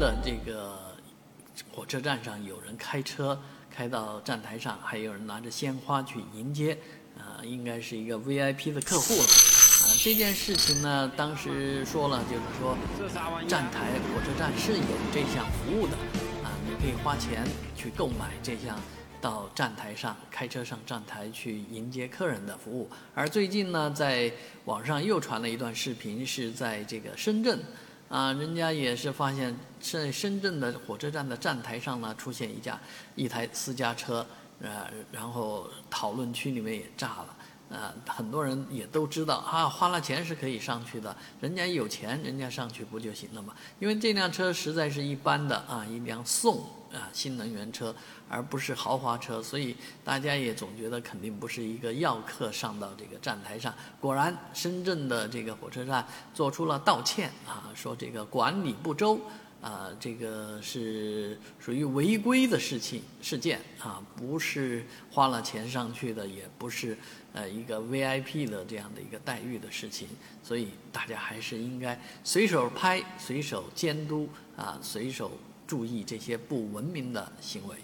的这个火车站上有人开车开到站台上，还有人拿着鲜花去迎接，啊，应该是一个 VIP 的客户了。啊，这件事情呢，当时说了，就是说站台火车站是有这项服务的，啊，你可以花钱去购买这项。到站台上开车上站台去迎接客人的服务，而最近呢，在网上又传了一段视频，是在这个深圳，啊，人家也是发现在深圳的火车站的站台上呢，出现一架一台私家车，呃，然后讨论区里面也炸了。啊，很多人也都知道啊，花了钱是可以上去的，人家有钱，人家上去不就行了吗？因为这辆车实在是一般的啊，一辆宋啊新能源车，而不是豪华车，所以大家也总觉得肯定不是一个要客上到这个站台上。果然，深圳的这个火车站做出了道歉啊，说这个管理不周。啊，这个是属于违规的事情事件啊，不是花了钱上去的，也不是呃一个 VIP 的这样的一个待遇的事情，所以大家还是应该随手拍、随手监督啊，随手注意这些不文明的行为。